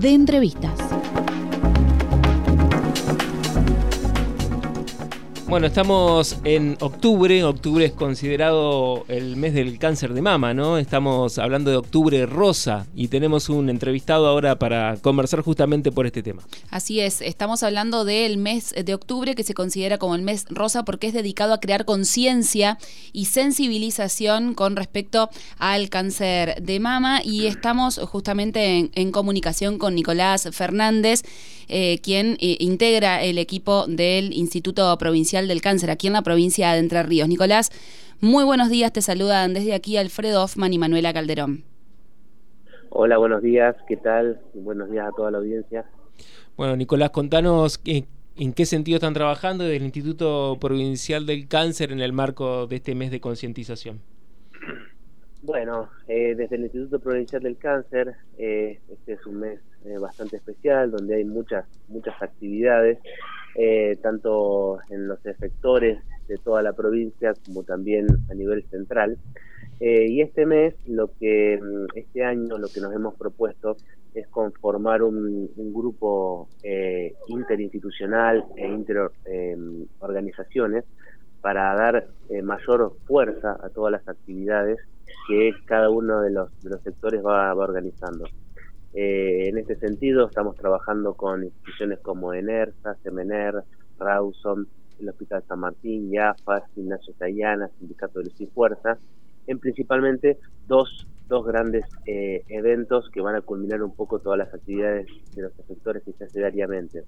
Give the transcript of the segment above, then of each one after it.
de entrevistas. Bueno, estamos en octubre. Octubre es considerado el mes del cáncer de mama, ¿no? Estamos hablando de octubre rosa y tenemos un entrevistado ahora para conversar justamente por este tema. Así es, estamos hablando del mes de octubre que se considera como el mes rosa porque es dedicado a crear conciencia y sensibilización con respecto al cáncer de mama y estamos justamente en, comunicación con Nicolás Fernández, eh, quien eh, integra el equipo del Instituto Provincial del Cáncer aquí en la provincia de Entre Ríos. Nicolás, muy buenos días, te saludan desde aquí Alfredo Hoffman y Manuela Calderón. Hola, buenos días, ¿qué tal? Buenos días a toda la audiencia. Bueno, Nicolás, contanos en qué sentido están trabajando desde el Instituto Provincial del Cáncer en el marco de este mes de concientización. Bueno, eh, desde el Instituto Provincial del Cáncer, eh, este es un mes eh, bastante especial donde hay muchas muchas actividades, tanto en los efectores de toda la provincia como también a nivel central. y este mes, lo que mm, este año, lo que nos hemos propuesto es conformar un, un grupo interinstitucional e interorganizaciones para dar mayor fuerza a todas las actividades que cada uno de los, de los sectores va, organizando. Eh, en este sentido, estamos trabajando con instituciones como ENERSA, SEMENER, Rawson, el Hospital San Martín, IAFA, Gimnasio Sayana, Sindicato de Luz y Fuerza, en principalmente dos, dos grandes eh, eventos que van a culminar un poco todas las actividades de los sectores que se hace diariamente.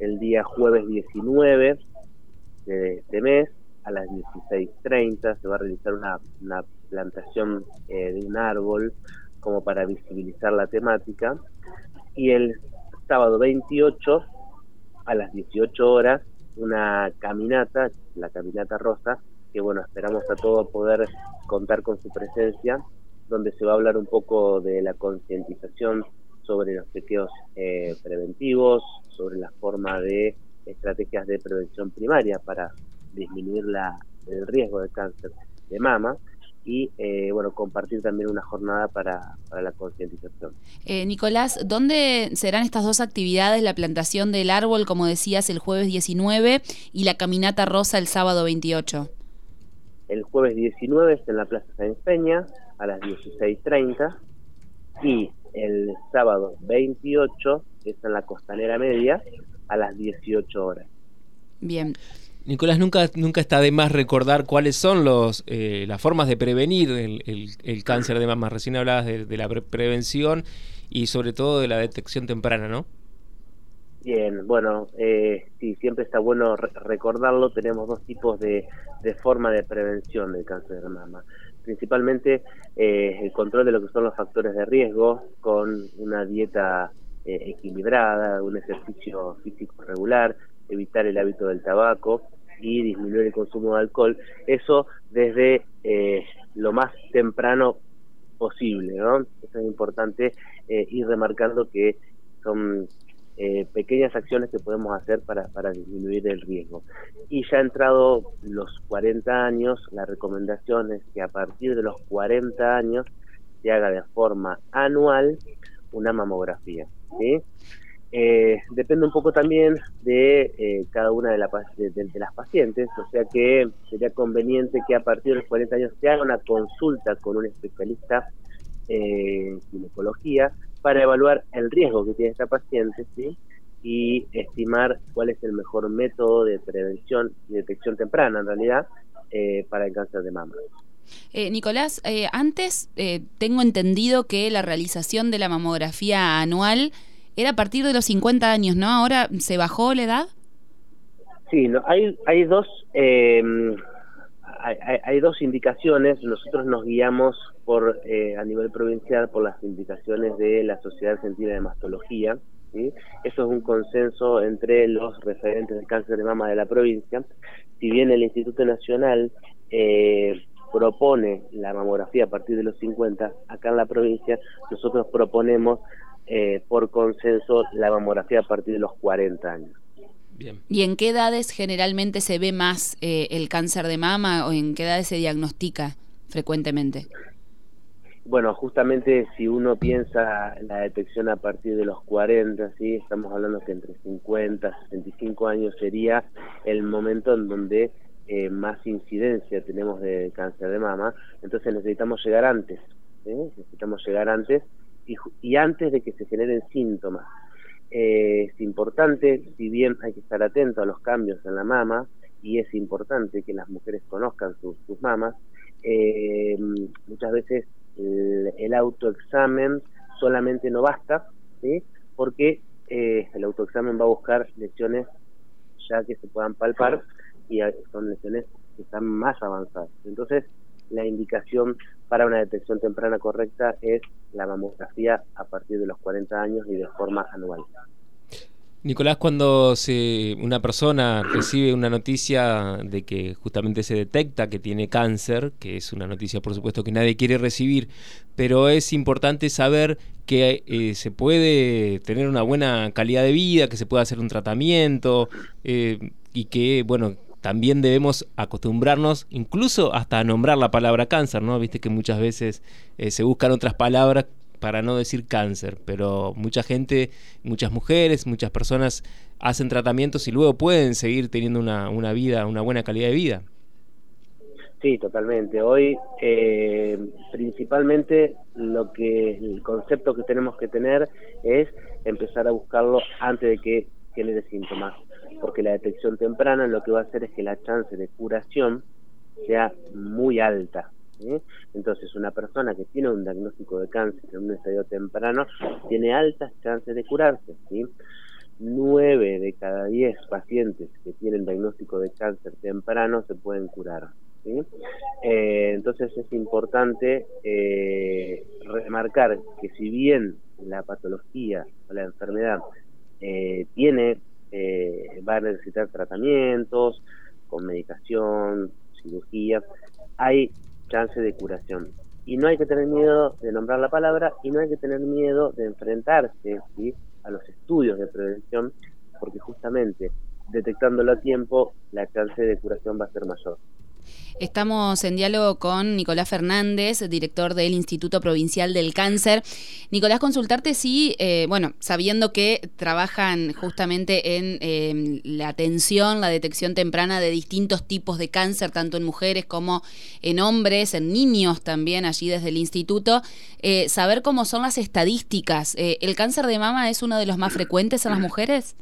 El día jueves 19 de este mes, a las 16.30, se va a realizar una, una plantación eh, de un árbol como para visibilizar la temática. Y el sábado 28 a las 18 horas una caminata, la caminata rosa, que bueno, esperamos a todos poder contar con su presencia, donde se va a hablar un poco de la concientización sobre los chequeos eh, preventivos, sobre la forma de estrategias de prevención primaria para disminuir la, el riesgo de cáncer de mama y eh, bueno compartir también una jornada para, la concientización. Eh, Nicolás, ¿dónde serán estas dos actividades? La plantación del árbol, como decías, el jueves 19 y la caminata rosa el sábado 28. El jueves 19 es en la Plaza San Peña a las 16.30 y el sábado 28 es en la Costanera Media a las 18 horas. Bien. Nicolás, nunca, nunca está de más recordar cuáles son los, eh, las formas de prevenir el, cáncer de mama. Recién hablabas de, la prevención y sobre todo de la detección temprana, ¿no? Bien, bueno, eh, sí, siempre está bueno recordarlo. Tenemos dos tipos de, de forma de prevención del cáncer de mama. Principalmente eh, el control de lo que son los factores de riesgo con una dieta eh, equilibrada, un ejercicio físico regular, evitar el hábito del tabaco y disminuir el consumo de alcohol. Eso desde eh, lo más temprano posible, ¿no? Eso es importante eh, ir remarcando que son eh, pequeñas acciones que podemos hacer para, para disminuir el riesgo. Y ya entrado los 40 años, la recomendación es que a partir de los 40 años se haga de forma anual una mamografía. ¿sí? Eh, depende un poco también de eh, cada una de, las pacientes, o sea que sería conveniente que a partir de los 40 años se haga una consulta con un especialista eh, en ginecología para evaluar el riesgo que tiene esta paciente ¿sí? y estimar cuál es el mejor método de prevención y detección temprana en realidad para el cáncer de mama. Nicolás, antes tengo entendido que la realización de la mamografía anual era a partir de los 50 años, ¿no? Ahora se bajó la edad. Sí, no, hay, hay dos em, hay, dos indicaciones. Nosotros nos guiamos por eh, a nivel provincial por las indicaciones de la Sociedad Argentina de Mastología. ¿sí? Eso es un consenso entre los referentes del cáncer de mama de la provincia. Si bien el Instituto Nacional eh, propone la mamografía a partir de los 50, acá en la provincia nosotros proponemos eh, por consenso la mamografía a partir de los 40 años. Bien. ¿Y en qué edades generalmente se ve más eh, el cáncer de mama o en qué edades se diagnostica frecuentemente? Bueno, justamente si uno piensa la detección a partir de los 40, ¿sí? estamos hablando que entre 50 y 65 años sería el momento en donde eh, más incidencia tenemos de cáncer de mama, entonces necesitamos llegar antes, necesitamos llegar antes y, antes de que se generen síntomas. Eh, es importante, si bien hay que estar atento a los cambios en la mama, y es importante que las mujeres conozcan sus, sus mamas, eh, muchas veces el, autoexamen solamente no basta, porque eh, el autoexamen va a buscar lesiones ya que se puedan palpar y son lesiones que están más avanzadas. Entonces, la indicación para una detección temprana correcta es la mamografía a partir de los 40 años y de forma anual. Nicolás, cuando se, una persona recibe una noticia de que justamente se detecta que tiene cáncer, que es una noticia por supuesto que nadie quiere recibir, pero es importante saber que eh, se puede tener una buena calidad de vida, que se puede hacer un tratamiento eh, y que, bueno, también debemos acostumbrarnos incluso hasta a nombrar la palabra cáncer, ¿no? Viste que muchas veces eh, se buscan otras palabras para no decir cáncer, pero mucha gente, muchas mujeres, muchas personas hacen tratamientos y luego pueden seguir teniendo una, una vida, una buena calidad de vida. Sí, totalmente. Hoy, eh, principalmente, lo que el concepto que tenemos que tener es empezar a buscarlo antes de que genere síntomas, porque la detección temprana lo que va a hacer es que la chance de curación sea muy alta. Entonces, una persona que tiene un diagnóstico de cáncer en un estadio temprano tiene altas chances de curarse. ¿sí? 9 de cada 10 pacientes que tienen diagnóstico de cáncer temprano se pueden curar. Eh, entonces, es importante eh, remarcar que si bien la patología o la enfermedad eh, tiene, va a necesitar tratamientos con medicación, cirugía, hay chance de curación. Y no hay que tener miedo de nombrar la palabra y no hay que tener miedo de enfrentarse a los estudios de prevención, porque justamente detectándolo a tiempo, la chance de curación va a ser mayor. Estamos en diálogo con Nicolás Fernández, director del Instituto Provincial del Cáncer. Nicolás, consultarte si, eh, bueno, sabiendo que trabajan justamente en em, la atención, la detección temprana de distintos tipos de cáncer, tanto en mujeres como en hombres, en niños también, allí desde el instituto, eh, saber cómo son las estadísticas. Eh, ¿El cáncer de mama es uno de los más frecuentes en las mujeres?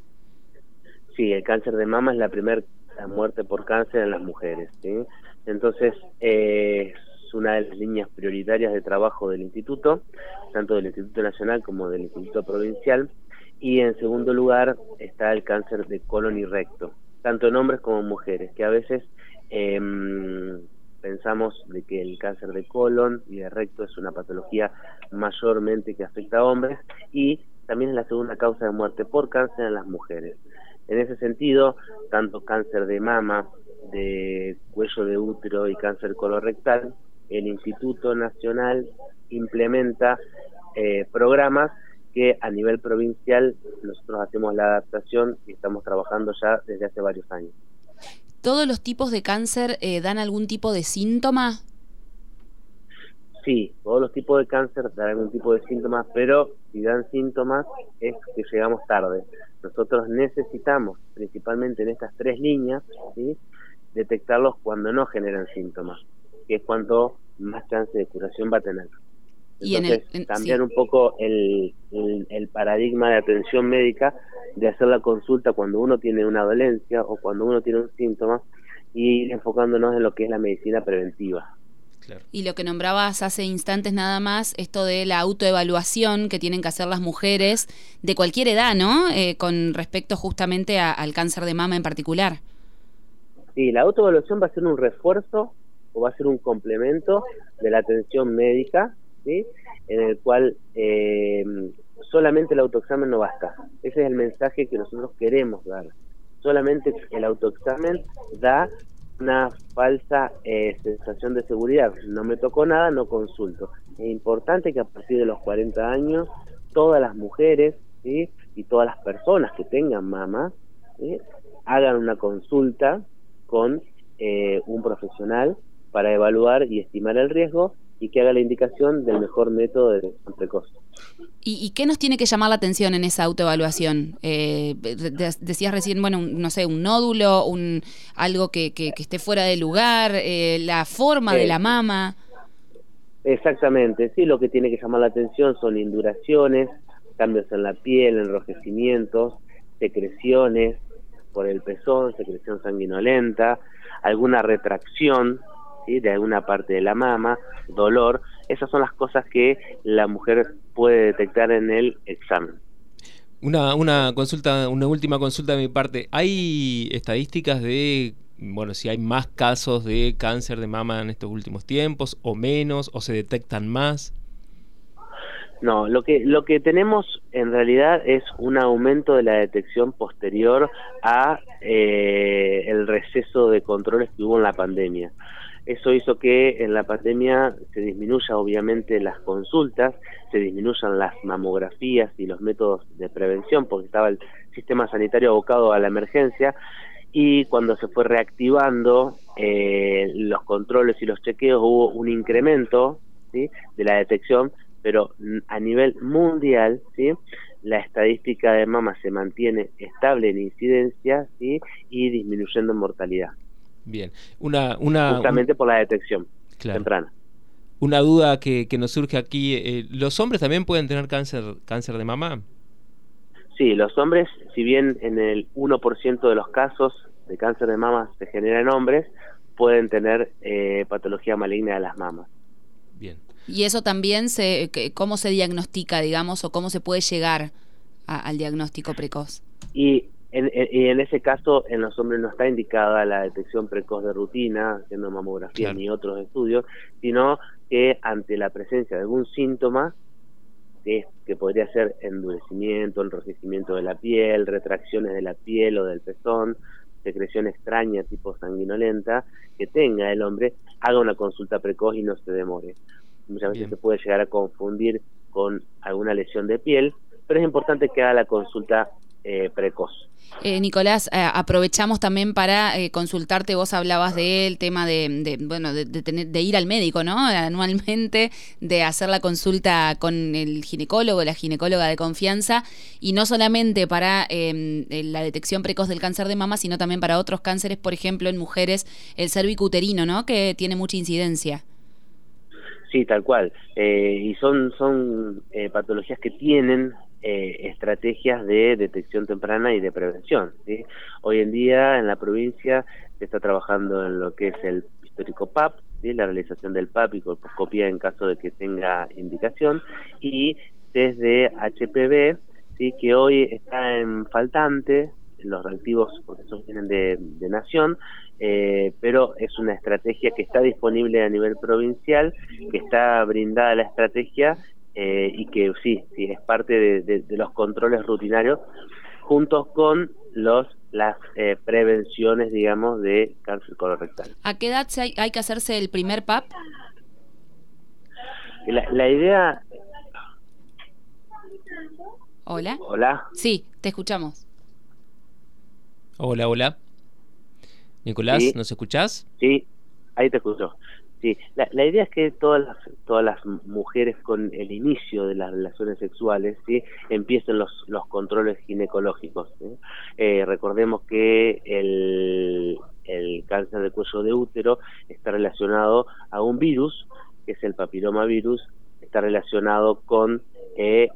Sí, el cáncer de mama es la primera muerte por cáncer en las mujeres. ¿sí? Entonces, eh, es una de las líneas prioritarias de trabajo del instituto, tanto del Instituto Nacional como del Instituto Provincial. Y en segundo lugar está el cáncer de colon y recto, tanto en hombres como en mujeres, que a veces em, pensamos de que el cáncer de colon y de recto es una patología mayormente que afecta a hombres y también es la segunda causa de muerte por cáncer en las mujeres. En ese sentido, tanto cáncer de mama de cuello de útero y cáncer colorectal, el Instituto Nacional implementa eh, programas que a nivel provincial nosotros hacemos la adaptación y estamos trabajando ya desde hace varios años. ¿Todos los tipos de cáncer eh, dan algún tipo de síntoma? Sí, todos los tipos de cáncer dan algún tipo de síntomas, pero si dan síntomas es que llegamos tarde. Nosotros necesitamos, principalmente en estas tres líneas, ¿sí? detectarlos cuando no generan síntomas, que es cuanto más chance de curación va a tener. Entonces, y cambiar un poco el, el, paradigma de atención médica de hacer la consulta cuando uno tiene una dolencia o cuando uno tiene un síntoma y ir enfocándonos en lo que es la medicina preventiva. Y lo que nombrabas hace instantes nada más, esto de la autoevaluación que tienen que hacer las mujeres de cualquier edad, ¿no? Eh, con respecto justamente al cáncer de mama en particular. Sí, la autoevaluación va a ser un refuerzo o va a ser un complemento de la atención médica, ¿sí? en el cual eh, solamente el autoexamen no basta. Ese es el mensaje que nosotros queremos dar. Solamente el autoexamen da una falsa eh, sensación de seguridad. No me tocó nada, no consulto. Es importante que a partir de los 40 años todas las mujeres y todas las personas que tengan mamá hagan una consulta con eh, un profesional para evaluar y estimar el riesgo y que haga la indicación del mejor método de detección precoz. ¿Y, qué nos tiene que llamar la atención en esa autoevaluación? Eh, decías recién, bueno, no sé, un nódulo, un algo que, que, esté fuera de lugar, eh, la forma de la mama. Exactamente, sí, lo que tiene que llamar la atención son induraciones, cambios en la piel, enrojecimientos, secreciones por el pezón, secreción sanguinolenta, alguna retracción de alguna parte de la mama, dolor, esas son las cosas que la mujer puede detectar en el examen. Una, una consulta, una última consulta de mi parte. ¿Hay estadísticas de, bueno, si hay más casos de cáncer de mama en estos últimos tiempos, o menos, o se detectan más? No, lo que lo que tenemos en realidad es un aumento de la detección posterior a eh, el receso de controles que hubo en la pandemia. Eso hizo que en la pandemia se disminuya obviamente las consultas, se disminuyan las mamografías y los métodos de prevención, porque estaba el sistema sanitario abocado a la emergencia, y cuando se fue reactivando eh, los controles y los chequeos hubo un incremento ¿sí? de la detección, pero a nivel mundial, ¿sí? la estadística de mama se mantiene estable en incidencia ¿sí? y disminuyendo en mortalidad. Bien, una, una justamente por la detección temprana. Una duda que, que nos surge aquí, eh, ¿los hombres también pueden tener cáncer, cáncer de mama? Sí, los hombres, si bien en el 1% de los casos de cáncer de mama se genera en hombres, pueden tener eh, patología maligna de las mamas. Bien. ¿Y eso también, se, cómo se diagnostica, digamos, o cómo se puede llegar al diagnóstico precoz? Y en, y en ese caso, en los hombres no está indicada la detección precoz de rutina, haciendo mamografía ni otros estudios, sino que ante la presencia de algún síntoma, que, que podría ser endurecimiento, enrojecimiento de la piel, retracciones de la piel o del pezón, secreción extraña tipo sanguinolenta, que tenga el hombre, haga una consulta precoz y no se demore. Muchas veces se puede llegar a confundir con alguna lesión de piel, pero es importante que haga la consulta eh, precoz. Eh, Nicolás, eh, aprovechamos también para consultarte. Vos hablabas del tema de, bueno, de, de, ir al médico, ¿no? Anualmente, de hacer la consulta con el ginecólogo, la ginecóloga de confianza, y no solamente para em, la detección precoz del cáncer de mama, sino también para otros cánceres, por ejemplo, en mujeres, el cervicuterino, ¿no? Que tiene mucha incidencia. Sí, tal cual. y son, son patologías que tienen eh, estrategias de detección temprana y de prevención. Hoy en día en la provincia se está trabajando en lo que es el histórico PAP, la realización del PAP y colposcopía en caso de que tenga indicación, y desde HPV, ¿sí? que hoy está en faltante, los reactivos, porque esos vienen de, nación, eh, pero es una estrategia que está disponible a nivel provincial, que está brindada la estrategia eh, y que sí, sí, es parte de, los controles rutinarios juntos con los las eh, prevenciones, digamos, de cáncer colorectal. ¿A qué edad hay, hay que hacerse el primer PAP? La, la idea... Hola. Hola. Sí, te escuchamos. Hola, hola. Nicolás, ¿nos escuchás? Sí, ahí te escucho. Sí, la, la, idea es que todas las, todas las mujeres con el inicio de las relaciones sexuales ¿sí? empiecen los, los controles ginecológicos. Eh, recordemos que el, cáncer de cuello de útero está relacionado a un virus, que es el papilomavirus, está relacionado con eh,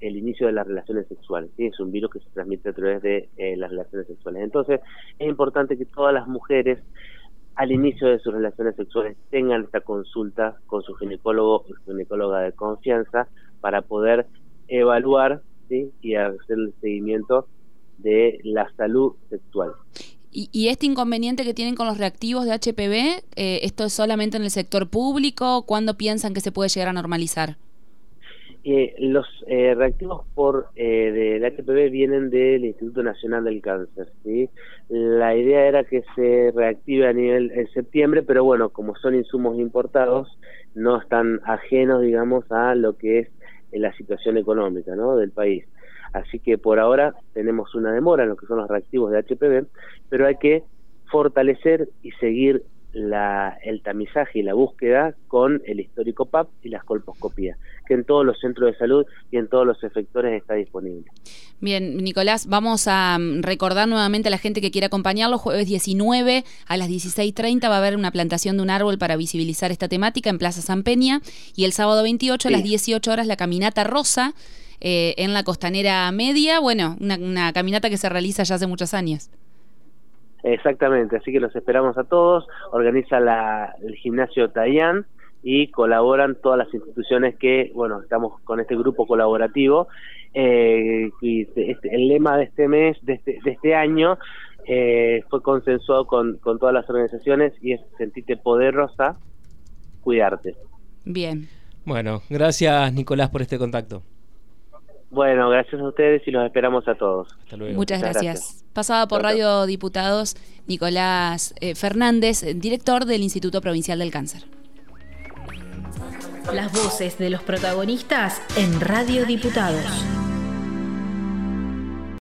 el inicio de las relaciones sexuales. ¿sí? Es un virus que se transmite a través de eh, las relaciones sexuales. Entonces, es importante que todas las mujeres al inicio de sus relaciones sexuales tengan esta consulta con su ginecólogo o ginecóloga de confianza para poder evaluar y hacer el seguimiento de la salud sexual. ¿Y, este inconveniente que tienen con los reactivos de HPV, eh, esto es solamente en el sector público? ¿Cuándo piensan que se puede llegar a normalizar? Eh, los eh, reactivos por eh, del HPV vienen del Instituto Nacional del Cáncer. ¿sí? La idea era que se reactive a nivel en septiembre, pero bueno, como son insumos importados, no están ajenos, digamos, a lo que es eh, la situación económica ¿no? del país. Así que por ahora tenemos una demora en lo que son los reactivos de HPV, pero hay que fortalecer y seguir el tamizaje y la búsqueda con el histórico PAP y las colposcopías, que en todos los centros de salud y en todos los efectores está disponible. Bien, Nicolás, vamos a mm, recordar nuevamente a la gente que quiera acompañarlo. Jueves 19 a las 16.30 va a haber una plantación de un árbol para visibilizar esta temática en Plaza San Peña y el sábado 28 a las 18 horas la caminata rosa eh, en la costanera media. Bueno, una caminata que se realiza ya hace muchos años. Exactamente, así que los esperamos a todos. Organiza la, el gimnasio Tayán y colaboran todas las instituciones que, bueno, estamos con este grupo colaborativo. Eh, y este, el lema de este mes, de este, de este año, eh, fue consensuado con, con todas las organizaciones y es sentirte poderosa, cuidarte. Bien. Bueno, gracias Nicolás por este contacto. Bueno, gracias a ustedes y los esperamos a todos. Hasta luego. Muchas, gracias. Pasada por Radio Diputados, Nicolás eh, Fernández, director del Instituto Provincial del Cáncer. Las voces de los protagonistas en Radio Diputados.